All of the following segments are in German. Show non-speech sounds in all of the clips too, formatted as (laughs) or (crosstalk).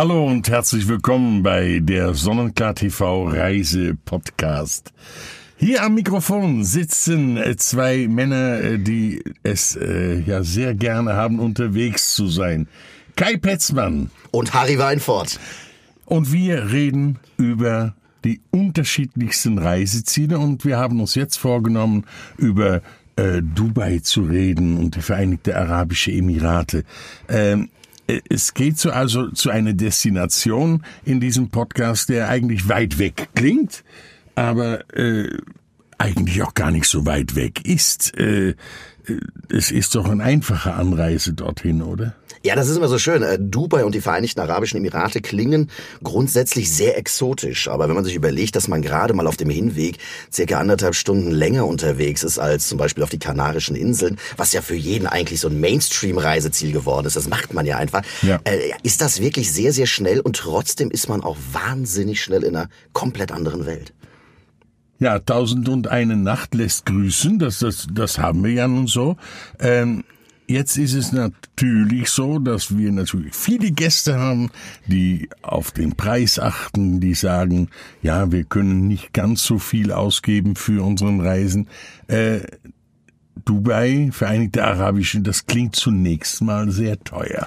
Hallo und herzlich willkommen bei der Sonnenklar TV Reise Podcast. Hier am Mikrofon sitzen äh, zwei Männer, äh, die es äh, ja sehr gerne haben, unterwegs zu sein. Kai Petzmann. Und Harry Weinfort. Und wir reden über die unterschiedlichsten Reiseziele und wir haben uns jetzt vorgenommen, über äh, Dubai zu reden und die Vereinigten Arabische Emirate. Ähm, es geht so also zu einer Destination in diesem Podcast, der eigentlich weit weg klingt, aber äh, eigentlich auch gar nicht so weit weg ist. Äh, es ist doch eine einfache Anreise dorthin, oder? Ja, das ist immer so schön. Äh, Dubai und die Vereinigten Arabischen Emirate klingen grundsätzlich sehr exotisch. Aber wenn man sich überlegt, dass man gerade mal auf dem Hinweg circa anderthalb Stunden länger unterwegs ist als zum Beispiel auf die Kanarischen Inseln, was ja für jeden eigentlich so ein Mainstream-Reiseziel geworden ist, das macht man ja einfach, ja. Äh, ist das wirklich sehr, sehr schnell und trotzdem ist man auch wahnsinnig schnell in einer komplett anderen Welt. Ja, tausend und eine Nacht lässt grüßen, das, das, das haben wir ja nun so. Ähm, Jetzt ist es natürlich so, dass wir natürlich viele Gäste haben, die auf den Preis achten, die sagen, ja, wir können nicht ganz so viel ausgeben für unseren Reisen. Äh, Dubai, Vereinigte Arabische, das klingt zunächst mal sehr teuer.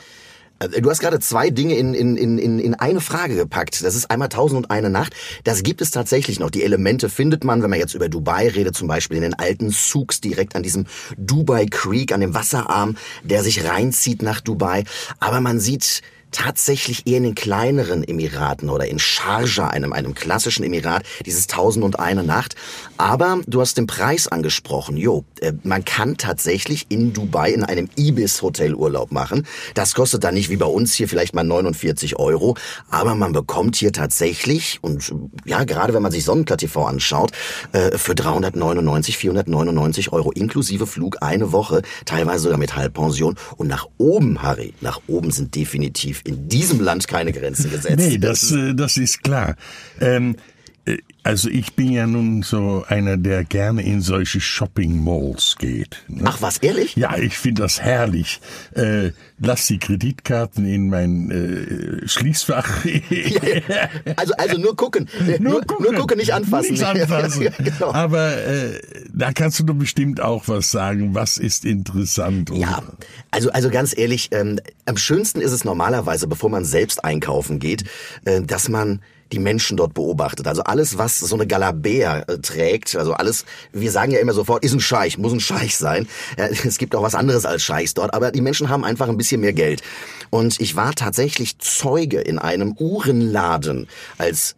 Äh, du hast gerade zwei Dinge in, in, in, in eine Frage gepackt. Das ist einmal Tausend und eine Nacht. Das gibt es tatsächlich noch. Die Elemente findet man, wenn man jetzt über Dubai redet, zum Beispiel in den alten Souks direkt an diesem Dubai Creek, an dem Wasserarm, der sich reinzieht nach Dubai. Aber man sieht tatsächlich eher in den kleineren Emiraten oder in Sharjah, einem, einem klassischen Emirat, dieses Tausend und eine Nacht. Aber du hast den Preis angesprochen. Jo, äh, man kann tatsächlich in Dubai in einem Ibis-Hotel Urlaub machen. Das kostet dann nicht wie bei uns hier vielleicht mal 49 Euro, aber man bekommt hier tatsächlich, und ja, gerade wenn man sich Sonnenklar TV anschaut, äh, für 399, 499 Euro inklusive Flug eine Woche, teilweise sogar mit Halbpension. Und nach oben, Harry, nach oben sind definitiv in diesem Land keine Grenzen gesetzt. Nee, das, äh, das ist klar. Ähm, äh, also ich bin ja nun so einer, der gerne in solche Shopping Malls geht. Ne? Ach was, ehrlich? Ja, ich finde das herrlich. Äh, lass die Kreditkarten in mein äh, Schließfach. (laughs) ja, ja. Also also nur gucken. (laughs) nur, gucken. nur gucken, nicht anfassen. Nicht (laughs) anfassen. genau. Aber äh, da kannst du doch bestimmt auch was sagen. Was ist interessant? Ja, also also ganz ehrlich, ähm, am schönsten ist es normalerweise, bevor man selbst einkaufen geht, äh, dass man die Menschen dort beobachtet. Also alles, was so eine Galabea äh, trägt, also alles, wir sagen ja immer sofort, ist ein Scheich, muss ein Scheich sein. Ja, (laughs) es gibt auch was anderes als Scheichs dort, aber die Menschen haben einfach ein bisschen mehr Geld. Und ich war tatsächlich Zeuge in einem Uhrenladen als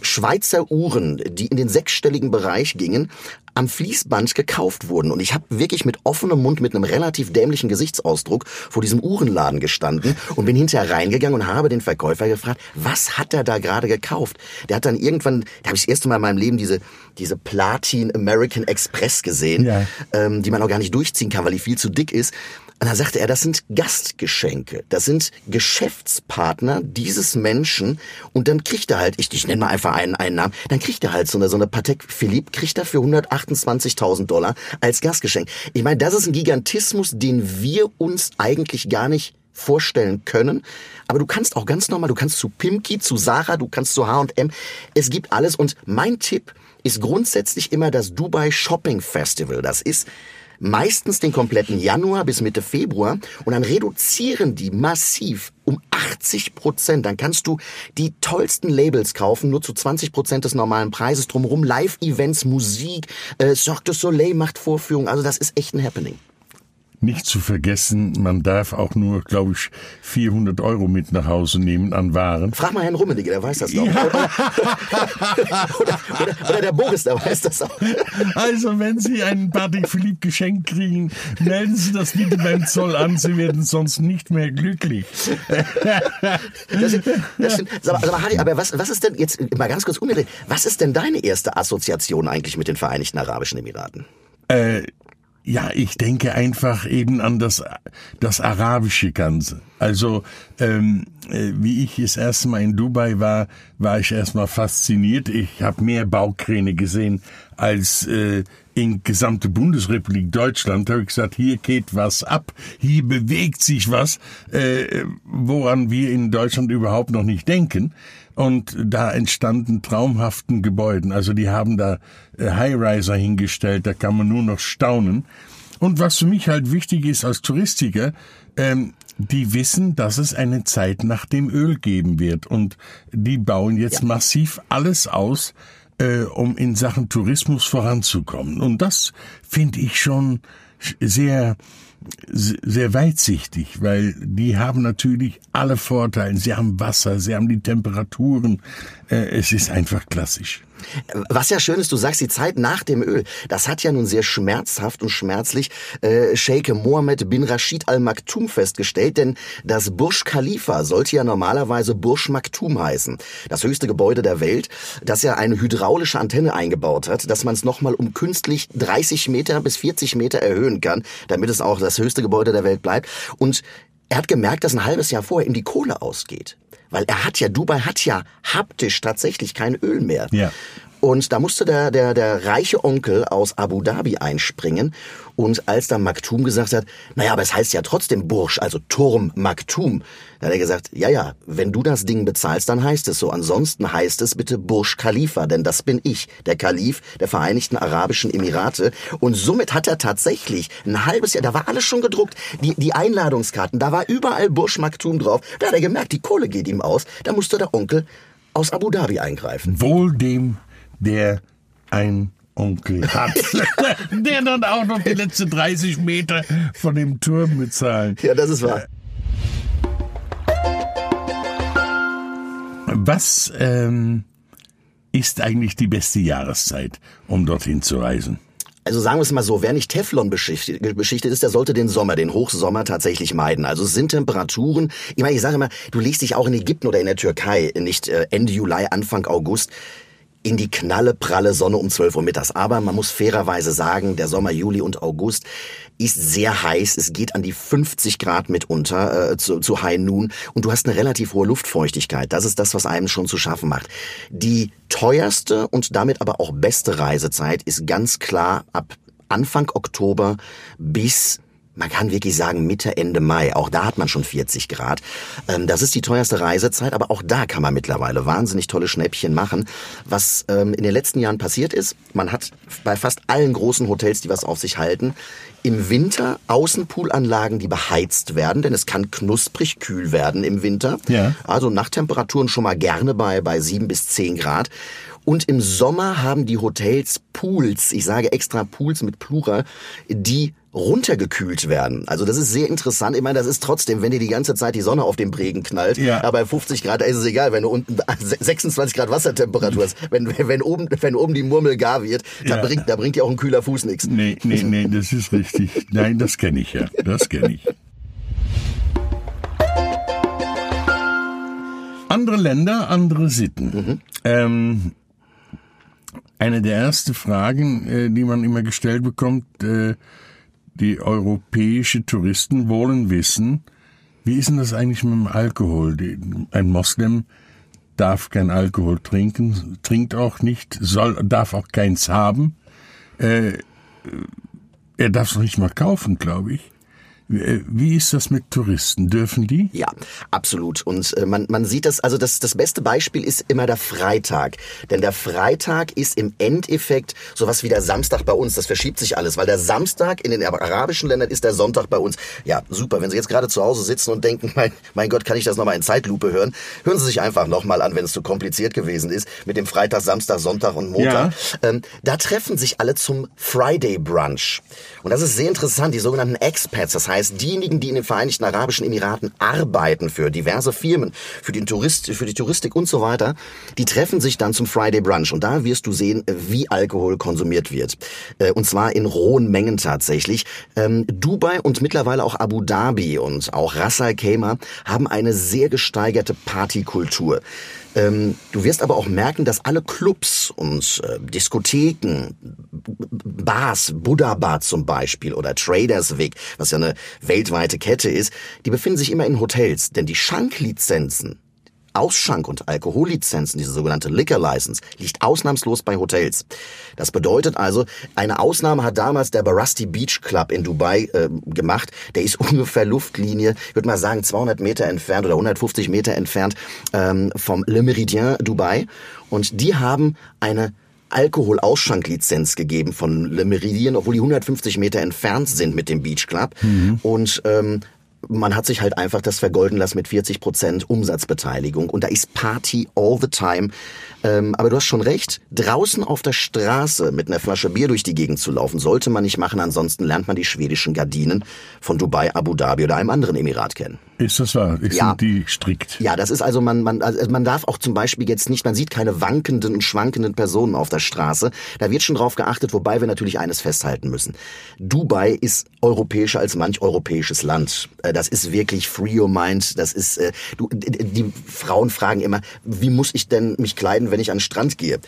Schweizer Uhren, die in den sechsstelligen Bereich gingen, am Fließband gekauft wurden. Und ich habe wirklich mit offenem Mund, mit einem relativ dämlichen Gesichtsausdruck vor diesem Uhrenladen gestanden und bin hinterher reingegangen und habe den Verkäufer gefragt, was hat er da gerade gekauft? Der hat dann irgendwann, da habe ich das erste Mal in meinem Leben diese, diese Platin American Express gesehen, ja. ähm, die man auch gar nicht durchziehen kann, weil die viel zu dick ist. Und da sagte er, das sind Gastgeschenke. Das sind Geschäftspartner dieses Menschen. Und dann kriegt er halt, ich, ich nenne mal einfach einen, einen Namen, dann kriegt er halt so eine, so eine Patek Philippe, kriegt er für 128.000 Dollar als Gastgeschenk. Ich meine, das ist ein Gigantismus, den wir uns eigentlich gar nicht vorstellen können. Aber du kannst auch ganz normal, du kannst zu Pimki, zu Sarah, du kannst zu H&M. Es gibt alles. Und mein Tipp ist grundsätzlich immer das Dubai Shopping Festival. Das ist meistens den kompletten Januar bis Mitte Februar und dann reduzieren die massiv um 80 Prozent. Dann kannst du die tollsten Labels kaufen, nur zu 20 Prozent des normalen Preises drumherum. Live-Events, Musik, äh, Cirque du Soleil macht Vorführungen. Also das ist echt ein Happening. Nicht zu vergessen, man darf auch nur, glaube ich, 400 Euro mit nach Hause nehmen an Waren. Frag mal Herrn Rummenigge, der weiß das doch. Ja. Oder, oder, oder, der Boris, der weiß das auch. Also, wenn Sie ein Patrick Philipp Geschenk kriegen, melden Sie das bitte beim Zoll an. Sie werden sonst nicht mehr glücklich. Das, das stimmt. Sag mal, Harry, aber was, was ist denn jetzt, mal ganz kurz umgedreht, was ist denn deine erste Assoziation eigentlich mit den Vereinigten Arabischen Emiraten? Äh, ja, ich denke einfach eben an das, das arabische Ganze. Also ähm, äh, wie ich das erste Mal in Dubai war, war ich erstmal fasziniert. Ich habe mehr Baukräne gesehen als äh, in gesamte Bundesrepublik Deutschland. Da habe ich gesagt, hier geht was ab, hier bewegt sich was, äh, woran wir in Deutschland überhaupt noch nicht denken. Und da entstanden traumhaften Gebäuden. Also die haben da äh, High-Riser hingestellt, da kann man nur noch staunen. Und was für mich halt wichtig ist als Touristiker, ähm, die wissen, dass es eine Zeit nach dem Öl geben wird. Und die bauen jetzt ja. massiv alles aus, äh, um in Sachen Tourismus voranzukommen. Und das finde ich schon sehr sehr weitsichtig, weil die haben natürlich alle Vorteile. Sie haben Wasser, sie haben die Temperaturen. Äh, es ist einfach klassisch. Was ja schön ist, du sagst die Zeit nach dem Öl. Das hat ja nun sehr schmerzhaft und schmerzlich äh, Sheikh Mohammed bin Rashid Al Maktoum festgestellt, denn das Burj Khalifa sollte ja normalerweise Burj Maktoum heißen. Das höchste Gebäude der Welt, das ja eine hydraulische Antenne eingebaut hat, dass man es nochmal um künstlich 30 Meter bis 40 Meter erhöhen kann, damit es auch das höchste Gebäude der Welt bleibt. Und er hat gemerkt, dass ein halbes Jahr vorher ihm die Kohle ausgeht. Weil er hat ja, Dubai hat ja haptisch tatsächlich kein Öl mehr. Ja. Und da musste der, der, der reiche Onkel aus Abu Dhabi einspringen. Und als dann Maktoum gesagt hat, naja, aber es heißt ja trotzdem Bursch, also Turm Maktoum, da hat er gesagt, ja, ja, wenn du das Ding bezahlst, dann heißt es so. Ansonsten heißt es bitte Bursch Khalifa, denn das bin ich, der Kalif der Vereinigten Arabischen Emirate. Und somit hat er tatsächlich ein halbes Jahr, da war alles schon gedruckt, die, die Einladungskarten, da war überall Bursch Maktoum drauf. Da hat er gemerkt, die Kohle geht ihm aus. Da musste der Onkel aus Abu Dhabi eingreifen. Wohl dem der ein Onkel hat, (laughs) der dann auch noch die letzten 30 Meter von dem Turm bezahlt. Ja, das ist wahr. Was ähm, ist eigentlich die beste Jahreszeit, um dorthin zu reisen? Also sagen wir es mal so, wer nicht Teflon beschichtet, beschichtet ist, der sollte den Sommer, den Hochsommer tatsächlich meiden. Also es sind Temperaturen, ich meine, ich sage immer, du legst dich auch in Ägypten oder in der Türkei, nicht äh, Ende Juli, Anfang August, in die knalle, pralle Sonne um 12 Uhr mittags. Aber man muss fairerweise sagen, der Sommer, Juli und August ist sehr heiß. Es geht an die 50 Grad mitunter äh, zu, zu High Noon und du hast eine relativ hohe Luftfeuchtigkeit. Das ist das, was einem schon zu schaffen macht. Die teuerste und damit aber auch beste Reisezeit ist ganz klar ab Anfang Oktober bis man kann wirklich sagen Mitte, Ende Mai. Auch da hat man schon 40 Grad. Ähm, das ist die teuerste Reisezeit, aber auch da kann man mittlerweile wahnsinnig tolle Schnäppchen machen. Was ähm, in den letzten Jahren passiert ist, man hat bei fast allen großen Hotels, die was auf sich halten, im Winter Außenpoolanlagen, die beheizt werden, denn es kann knusprig kühl werden im Winter. Ja. Also Nachttemperaturen schon mal gerne bei, bei sieben bis zehn Grad. Und im Sommer haben die Hotels Pools, ich sage extra Pools mit Plural, die runtergekühlt werden. Also das ist sehr interessant. Ich meine, das ist trotzdem, wenn dir die ganze Zeit die Sonne auf den Prägen knallt, ja. aber bei 50 Grad ist es egal, wenn du unten (laughs) 26 Grad Wassertemperatur hast, wenn, wenn oben, wenn oben die Murmel gar wird, da ja. bringt, da bringt dir auch ein kühler Fuß nichts. Nee, nee, nee, das ist richtig. (laughs) Nein, das kenne ich ja. Das kenne ich. Andere Länder, andere Sitten. Mhm. Ähm, eine der ersten Fragen, äh, die man immer gestellt bekommt, äh, die europäische Touristen wollen wissen, wie ist denn das eigentlich mit dem Alkohol? Ein Moslem darf kein Alkohol trinken, trinkt auch nicht, soll, darf auch keins haben. Äh, er darf es noch nicht mal kaufen, glaube ich. Äh, wie ist das mit Touristen? Dürfen die? Ja, absolut. Und äh, man, man sieht das, also das, das beste Beispiel ist immer der Freitag. Denn der Freitag ist im Endeffekt sowas wie der Samstag bei uns. Das verschiebt sich alles, weil der Samstag in den arabischen Ländern ist der Sonntag bei uns. Ja, super. Wenn Sie jetzt gerade zu Hause sitzen und denken, (laughs) mein, mein Gott, kann ich das nochmal in Zeitlupe hören? Hören Sie sich einfach nochmal an, wenn es zu kompliziert gewesen ist, mit dem Freitag, Samstag, Sonntag und Montag. Ja. Ähm, da treffen sich alle zum Friday Brunch. Und das ist sehr interessant, die sogenannten Expats. Das heißt, diejenigen, die in den Vereinigten Arabischen Emiraten arbeiten für diverse Firmen, für, den Tourist, für die Touristik und so weiter, die treffen sich dann zum Friday Brunch. Und da wirst du sehen, wie Alkohol konsumiert wird. Äh, und zwar in rohen Mengen tatsächlich. Ähm, Dubai und mittlerweile auch Abu Dhabi und auch Ras Al Khaimah haben eine sehr gesteigerte Partykultur. Ähm, du wirst aber auch merken, dass alle Clubs und äh, Diskotheken Bars, Buddha Bar zum Beispiel oder Traders Weg, was ja eine weltweite Kette ist, die befinden sich immer in Hotels, denn die Schanklizenzen Ausschank- und Alkohollizenzen, diese sogenannte Liquor License, liegt ausnahmslos bei Hotels. Das bedeutet also, eine Ausnahme hat damals der Barasti Beach Club in Dubai äh, gemacht. Der ist (laughs) ungefähr Luftlinie, ich würde mal sagen 200 Meter entfernt oder 150 Meter entfernt ähm, vom Le Méridien Dubai. Und die haben eine Alkoholausschenklizenz gegeben von Le Méridien, obwohl die 150 Meter entfernt sind mit dem Beach Club. Mhm. Und ähm, man hat sich halt einfach das vergolden lassen mit 40 Prozent Umsatzbeteiligung und da ist Party all the time. Ähm, aber du hast schon recht, draußen auf der Straße mit einer Flasche Bier durch die Gegend zu laufen, sollte man nicht machen, ansonsten lernt man die schwedischen Gardinen von Dubai, Abu Dhabi oder einem anderen Emirat kennen. Ist das wahr? Ist ja. die strikt? Ja, das ist also, man, man, also man darf auch zum Beispiel jetzt nicht, man sieht keine wankenden und schwankenden Personen auf der Straße. Da wird schon drauf geachtet, wobei wir natürlich eines festhalten müssen. Dubai ist europäischer als manch europäisches Land. Äh, das ist wirklich free your mind. Das ist, äh, du, die Frauen fragen immer, wie muss ich denn mich kleiden, wenn ich an den Strand gehe?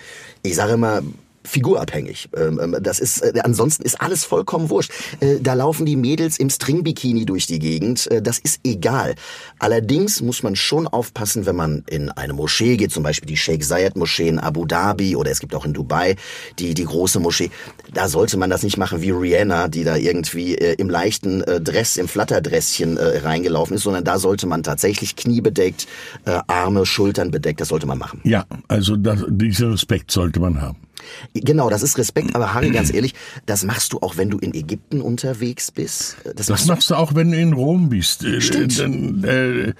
Ich sage immer, figurabhängig. Ähm, ähm, das ist äh, ansonsten ist alles vollkommen wurscht. Äh, da laufen die Mädels im Stringbikini durch die Gegend. Äh, das ist egal. Allerdings muss man schon aufpassen, wenn man in eine Moschee geht, zum Beispiel die Sheikh Zayed Moschee in Abu Dhabi oder es gibt auch in Dubai die die große Moschee. Da sollte man das nicht machen wie Rihanna, die da irgendwie im leichten Dress, im Flatterdresschen reingelaufen ist, sondern da sollte man tatsächlich kniebedeckt, Arme, Schultern bedeckt. Das sollte man machen. Ja, also das, diesen Respekt sollte man haben. Genau, das ist Respekt, aber Harry, ganz ehrlich, das machst du auch, wenn du in Ägypten unterwegs bist. Das, das machst, du auch, wenn du in Rom bist. Äh, Stimmt. Dann äh,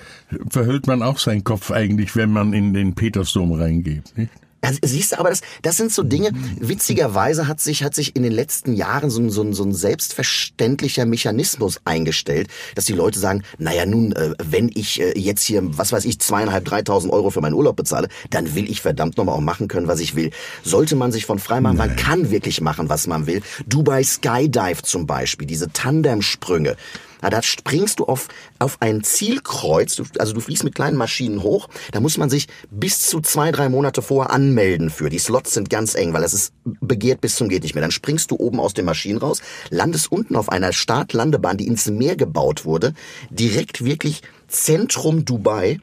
verhüllt man auch seinen Kopf eigentlich, wenn man in den Petersdom reingeht. Nicht? Also, siehst du, aber das, das sind so Dinge, witzigerweise hat sich, hat sich in den letzten Jahren so ein, so ein, so ein selbstverständlicher Mechanismus eingestellt, dass die Leute sagen, naja nun, äh, wenn ich äh, jetzt hier, was weiß ich, zweieinhalb, dreitausend Euro für meinen Urlaub bezahle, dann will ich verdammt nochmal auch machen können, was ich will. Sollte man sich von frei machen, man kann wirklich machen, was man will. Dubai Skydive zum Beispiel, diese Tandemsprünge. Ja, da springst du auf, auf ein Zielkreuz, also du fliegst mit kleinen Maschinen hoch, da muss man sich bis zu zwei, drei Monate vorher anmelden für. Die Slots sind ganz eng, weil es ist begehrt bis zum geht nicht mehr. Dann springst du oben aus den Maschinen raus, landest unten auf einer Startlandebahn, die ins Meer gebaut wurde, direkt wirklich Zentrum Dubai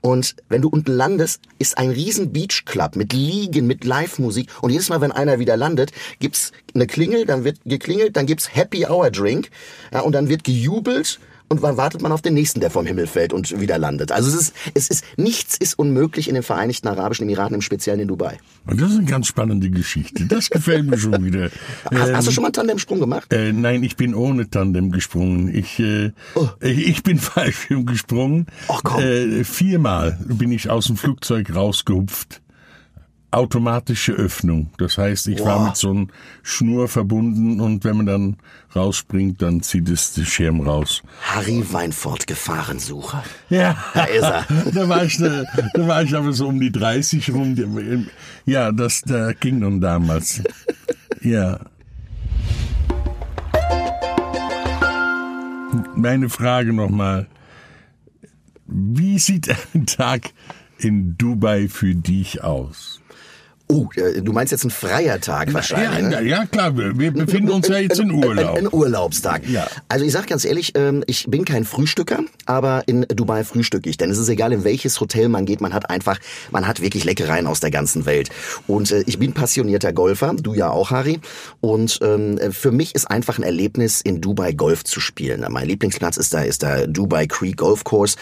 und wenn du unten landest, ist ein riesen Beach Club mit Liegen, mit Live-Musik. Und jedes Mal, wenn einer wieder landet, gibt's eine Klingel, dann wird geklingelt, dann gibt's Happy Hour Drink, ja, und dann wird gejubelt und wann wartet man auf den nächsten, der vom Himmel fällt und wieder landet. Also es ist, es ist, nichts ist unmöglich in den Vereinigten Arabischen Emiraten, im Speziellen in Dubai. Und das ist eine ganz spannende Geschichte. Das gefällt mir schon wieder. (laughs) Hast, ähm, hast, du ähm, schon mal einen Tandemsprung gemacht? Äh, nein, ich bin ohne Tandem gesprungen. Ich, äh, oh. ich bin (laughs) Fallschirm gesprungen. Ach komm. Äh, viermal bin ich aus dem Flugzeug rausgehupft automatische Öffnung. Das heißt, ich wow. war mit so einer Schnur verbunden und wenn man dann rausspringt, dann zieht es den Schirm raus. Harry Weinfurt, Gefahrensucher. Ja, da ist er. (laughs) da, war ich, da, da war ich aber so um die 30 rum. Ja, das da ging nun damals. Ja. Meine Frage nochmal. Wie sieht ein Tag in Dubai für dich aus? Oh, du meinst jetzt ein freier Tag wahrscheinlich. Ja, ne? ja klar, wir befinden uns ja jetzt in Urlaub. Ein, Urlaubstag. Ja. Also ich sag ganz ehrlich, ähm, ich bin kein Frühstücker, aber in Dubai frühstücke ich. Denn es ist egal, in welches Hotel man geht, man hat einfach, man hat wirklich Leckereien aus der ganzen Welt. Und äh, ich bin passionierter Golfer, du ja auch, Harry. Und ähm, für mich ist einfach ein Erlebnis, in Dubai Golf zu spielen. Mein Lieblingsplatz ist da, ist der Dubai Creek Golf Course.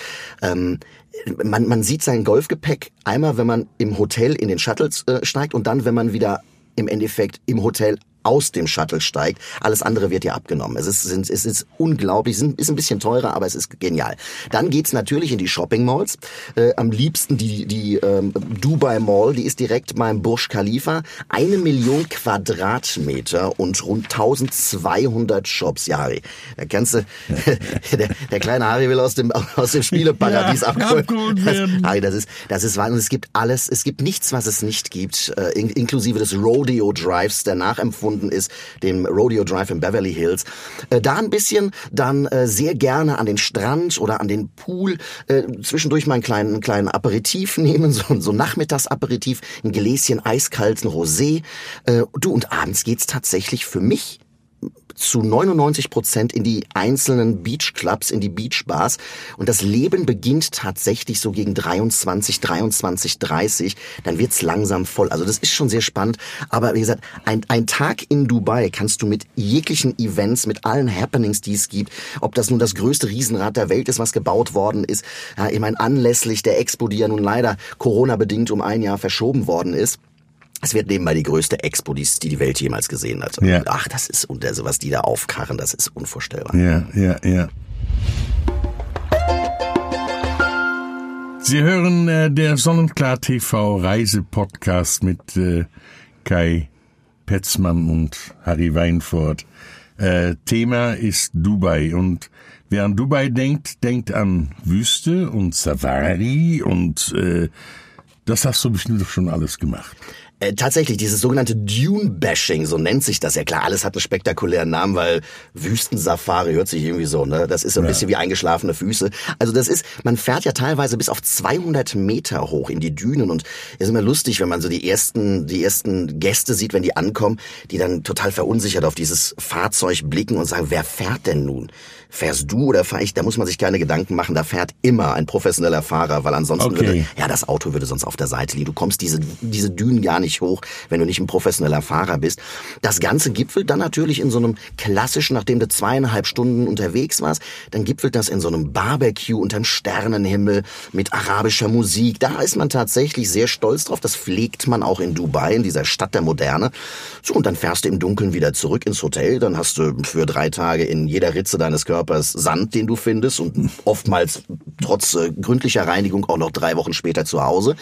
Man, man sieht sein Golfgepäck einmal, wenn man im Hotel in den Shuttles äh, steigt und dann, wenn man wieder im Endeffekt im Hotel aus dem Shuttle steigt. Alles andere wird ja abgenommen. Es ist, sind, es ist unglaublich, es ist ein bisschen teurer, aber es ist genial. Dann geht's natürlich in die Shopping Malls. Äh, am liebsten die, die ähm, Dubai Mall, die ist direkt beim Burj Khalifa. Eine Million Quadratmeter und rund 1200 Shops. Ja, Harry, da kannst du, (laughs) der, der kleine Harry will aus dem, aus dem Spieleparadies (laughs) ja, abholen. Das, Harry, das ist, das ist wahr. Und es gibt alles, es gibt nichts, was es nicht gibt, äh, inklusive des Rodeo Drives, der nachempfunden befunden ist, dem Rodeo Drive in Beverly Hills. Äh, da ein bisschen, dann äh, sehr gerne an den Strand oder an den Pool, äh, zwischendurch mal einen kleinen, kleinen Aperitif (laughs) nehmen, so, so Nachmittagsaperitif, ein Gläschen eiskalten Rosé. Du, und abends geht's tatsächlich für mich zu 99 Prozent in die einzelnen Beachclubs, in die Beachbars. Und das Leben beginnt tatsächlich so gegen 23, 23, 30. Dann wird's langsam voll. Also das ist schon sehr spannend. Aber wie gesagt, ein, ein Tag in Dubai kannst du mit jeglichen Events, mit allen Happenings, die es gibt, ob das nun das größte Riesenrad der Welt ist, was gebaut worden ist, ja, ich meine, anlässlich der Expo, die ja nun leider Corona-bedingt um ein Jahr verschoben worden ist, es wird nebenbei die größte Expo, die die Welt jemals gesehen hat. Ja. Ach, das ist, und also was die da aufkarren, das ist unvorstellbar. Ja, ja, ja. Sie hören äh, der Sonnenklar TV Reisepodcast mit äh, Kai Petzmann und Harry Weinfurt. Äh, Thema ist Dubai und wer an Dubai denkt, denkt an Wüste und Safari und äh, das hast du bestimmt schon alles gemacht. Äh, tatsächlich, dieses sogenannte Dune-Bashing, so nennt sich das. Ja klar, alles hat einen spektakulären Namen, weil Wüstensafari hört sich irgendwie so, ne? Das ist so ein Ja. bisschen wie eingeschlafene Füße. Also das ist, man fährt ja teilweise bis auf 200 Meter hoch in die Dünen und ist immer lustig, wenn man so die ersten, die ersten Gäste sieht, wenn die ankommen, die dann total verunsichert auf dieses Fahrzeug blicken und sagen, wer fährt denn nun? Fährst du oder fahr ich? Da muss man sich keine Gedanken machen, da fährt immer ein professioneller Fahrer, weil ansonsten Okay. würde, ja, das Auto würde sonst auf der Seite liegen. Du kommst diese, diese Dünen gar nicht hoch, wenn du nicht ein professioneller Fahrer bist. Das Ganze gipfelt dann natürlich in so einem klassischen, nachdem du zweieinhalb Stunden unterwegs warst, dann gipfelt das in so einem Barbecue unterm Sternenhimmel mit arabischer Musik. Da ist man tatsächlich sehr stolz drauf. Das pflegt man auch in Dubai, in dieser Stadt der Moderne. So, und dann fährst du im Dunkeln wieder zurück ins Hotel. Dann hast du für drei Tage in jeder Ritze deines Körpers Sand, den du findest und oftmals trotz äh, gründlicher Reinigung auch noch drei Wochen später zu Hause.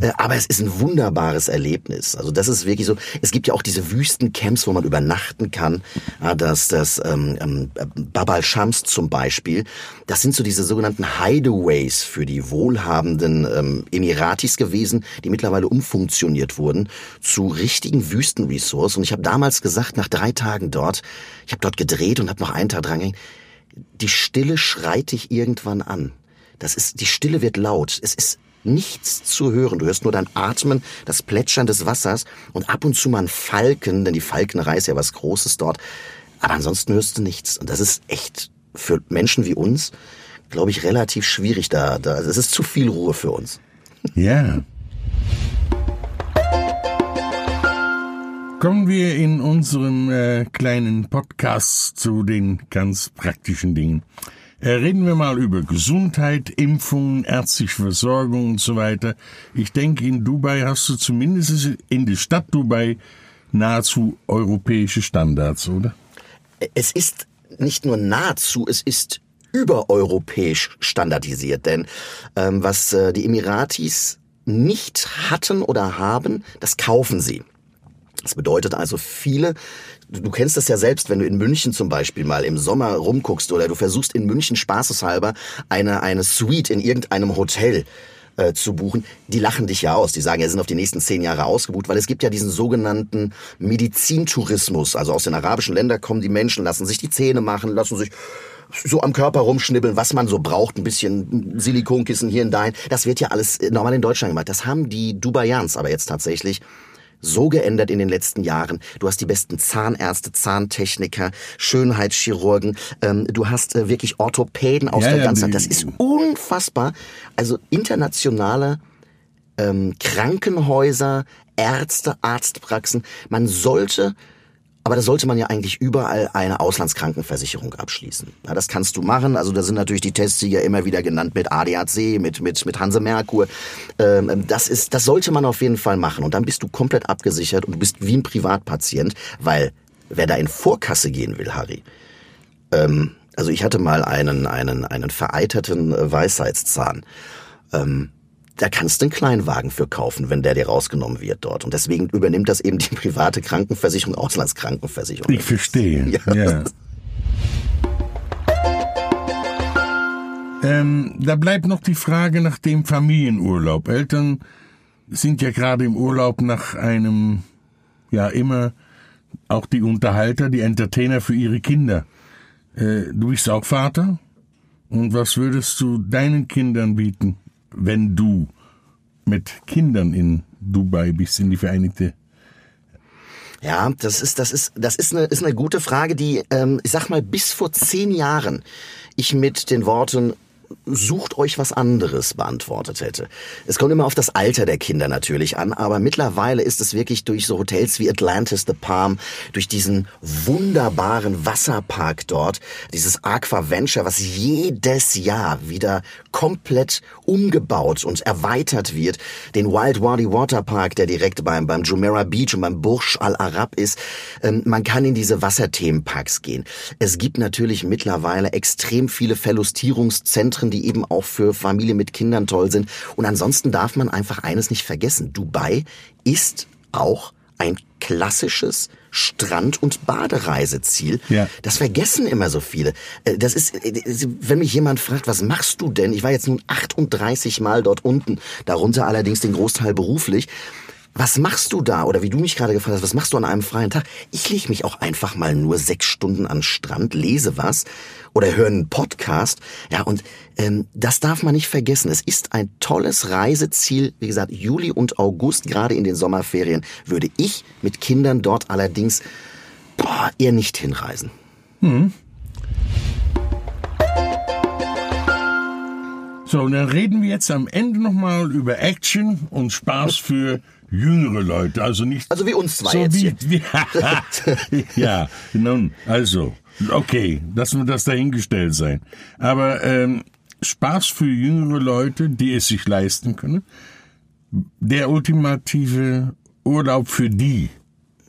Äh, aber es ist ein wunderbares Erlebnis. Also das ist wirklich so. Es gibt ja auch diese Wüstencamps, wo man übernachten kann. Ja, das, das ähm, ähm, Bab al-Shams zum Beispiel. Das sind so diese sogenannten Hideaways für die wohlhabenden ähm, Emiratis gewesen, die mittlerweile umfunktioniert wurden zu richtigen Wüstenresorts. Und ich habe damals gesagt, nach drei Tagen dort, ich habe dort gedreht und habe noch einen Tag dran gegangen, die Stille schreit dich irgendwann an. Das ist, die Stille wird laut. Es ist nichts zu hören. Du hörst nur dein Atmen, das Plätschern des Wassers und ab und zu mal ein Falken, denn die Falkenreihe ist ja was Großes dort. Aber ansonsten hörst du nichts. Und das ist echt für Menschen wie uns, glaube ich, relativ schwierig da. da es ist zu viel Ruhe für uns. Ja. Kommen wir in unserem äh, kleinen Podcast zu den ganz praktischen Dingen. Äh, reden wir mal über Gesundheit, Impfungen, ärztliche Versorgung und so weiter. Ich denke, in Dubai hast du zumindest in der Stadt Dubai nahezu europäische Standards, oder? Es ist nicht nur nahezu, es ist übereuropäisch standardisiert. Denn ähm, was äh, die Emiratis nicht hatten oder haben, das kaufen sie. Das bedeutet also viele, du kennst das ja selbst, wenn du in München zum Beispiel mal im Sommer rumguckst oder du versuchst in München spaßeshalber eine, eine Suite in irgendeinem Hotel äh, zu buchen, die lachen dich ja aus. Die sagen, ja, sind auf die nächsten zehn Jahre ausgebucht, weil es gibt ja diesen sogenannten Medizintourismus. Also aus den arabischen Ländern kommen die Menschen, lassen sich die Zähne machen, lassen sich so am Körper rumschnibbeln, was man so braucht, ein bisschen Silikonkissen hier und dahin. Das wird ja alles normal in Deutschland gemacht. Das haben die Dubaians aber jetzt tatsächlich so geändert in den letzten Jahren. Du hast die besten Zahnärzte, Zahntechniker, Schönheitschirurgen, ähm, du hast äh, wirklich Orthopäden aus Ja, der ja, ganzen die- Das ist unfassbar. Also internationale ähm, Krankenhäuser, Ärzte, Arztpraxen. Man sollte, aber da sollte man ja eigentlich überall eine Auslandskrankenversicherung abschließen. Ja, das kannst du machen. Also da sind natürlich die Testsieger immer wieder genannt mit ADAC, mit, mit, mit Hanse Merkur. Ähm, das ist, das sollte man auf jeden Fall machen. Und dann bist du komplett abgesichert und du bist wie ein Privatpatient, weil wer da in Vorkasse gehen will, Harry, ähm, also ich hatte mal einen, einen, einen vereiterten äh, Weisheitszahn. Ähm, da kannst du einen Kleinwagen für kaufen, wenn der dir rausgenommen wird dort. Und deswegen übernimmt das eben die (laughs) private Krankenversicherung, Auslandskrankenversicherung. Ich verstehe. Ja. Ja. Ähm, da bleibt noch die Frage nach dem Familienurlaub. Eltern sind ja gerade im Urlaub nach einem, ja immer auch die Unterhalter, die Entertainer für ihre Kinder. Äh, du bist auch Vater? Und was würdest du deinen Kindern bieten, wenn du mit Kindern in Dubai bist, in die Vereinigte ja, das ist, das ist, das ist eine, ist eine gute Frage, die, ähm, ich sag mal, bis vor zehn Jahren ich mit den Worten sucht euch was anderes beantwortet hätte. Es kommt immer auf das Alter der Kinder natürlich an, aber mittlerweile ist es wirklich durch so Hotels wie Atlantis the Palm, durch diesen wunderbaren Wasserpark dort, dieses Aqua Venture, was jedes Jahr wieder komplett umgebaut und erweitert wird, den Wild Wadi Waterpark, der direkt beim, beim Jumeirah Beach und beim Burj Al Arab ist. Ähm, man kann in diese Wasserthemenparks gehen. Es gibt natürlich mittlerweile extrem viele Verlustierungszentren Zentren, die eben auch für Familien mit Kindern toll sind. Und ansonsten darf man einfach eines nicht vergessen. Dubai ist auch ein klassisches Strand- und Badereiseziel. Ja. Das vergessen immer so viele. Äh, das ist, äh, wenn mich jemand fragt, was machst du denn? Ich war jetzt nun 38 Mal dort unten, darunter allerdings den Großteil beruflich. Was machst du da? Oder wie du mich gerade gefragt hast, was machst du an einem freien Tag? Ich lege mich auch einfach mal nur sechs Stunden an Strand, lese was oder höre einen Podcast. Ja, und ähm, das darf man nicht vergessen. Es ist ein tolles Reiseziel. Wie gesagt, Juli und August, gerade in den Sommerferien, würde ich mit Kindern dort allerdings boah, eher nicht hinreisen. Hm. So, und dann reden wir jetzt am Ende nochmal über Action und Spaß für jüngere Leute, also nicht. Also wie uns zwei so jetzt. Wie, wie, (laughs) ja, nun, also, okay, lassen wir das dahingestellt sein. Aber ähm, Spaß für jüngere Leute, die es sich leisten können. Der ultimative Urlaub für die,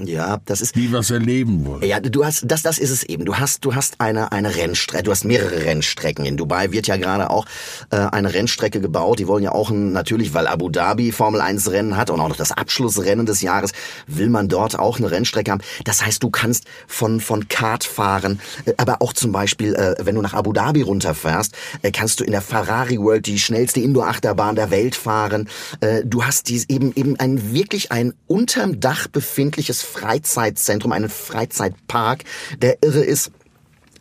ja, das ist. Die was erleben wollen. Ja, du hast, das, das ist es eben. Du hast, du hast eine, eine Rennstrecke, du hast mehrere Rennstrecken. In Dubai wird ja gerade auch äh, eine Rennstrecke gebaut. Die wollen ja auch ein, natürlich, weil Abu Dhabi Formel 1 Rennen hat und auch noch das Abschlussrennen des Jahres, will man dort auch eine Rennstrecke haben. Das heißt, du kannst von, von Kart fahren, äh, aber auch zum Beispiel, äh, wenn du nach Abu Dhabi runterfährst, äh, kannst du in der Ferrari World die schnellste Indoor-Achterbahn der Welt fahren. Äh, du hast dies eben, eben ein wirklich ein unterm Dach befindliches Freizeitzentrum, einen Freizeitpark, der irre ist.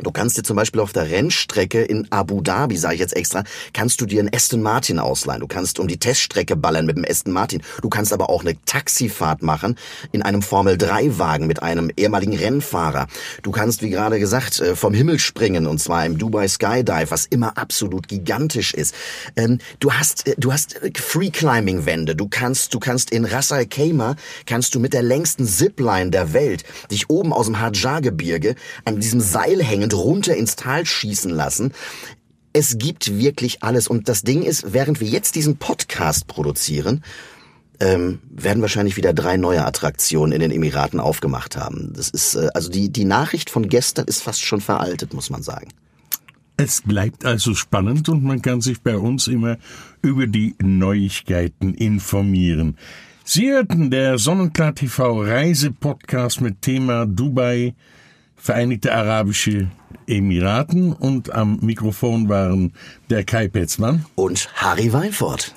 Du kannst dir zum Beispiel auf der Rennstrecke in Abu Dhabi, sage ich jetzt extra, kannst du dir einen Aston Martin ausleihen. Du kannst um die Teststrecke ballern mit dem Aston Martin. Du kannst aber auch eine Taxifahrt machen in einem Formel-3-Wagen mit einem ehemaligen Rennfahrer. Du kannst, wie gerade gesagt, äh, vom Himmel springen und zwar im Dubai Skydive, was immer absolut gigantisch ist. Ähm, du hast, äh, du hast äh, Free-Climbing-Wände. Du kannst, du kannst in Ras Al Khaimah kannst du mit der längsten Zipline der Welt dich oben aus dem Hajar-Gebirge an diesem Seil hängen und runter ins Tal schießen lassen. Es gibt wirklich alles. Und das Ding ist, während wir jetzt diesen Podcast produzieren, ähm, werden wahrscheinlich wieder drei neue Attraktionen in den Emiraten aufgemacht haben. Das ist, äh, also die, die Nachricht von gestern ist fast schon veraltet, muss man sagen. Es bleibt also spannend und man kann sich bei uns immer über die Neuigkeiten informieren. Sie hörten der Sonnenklar TV Reisepodcast mit Thema Dubai, Vereinigte Arabische Emiraten und am Mikrofon waren der Kai Petzmann und Harry Weinfurt.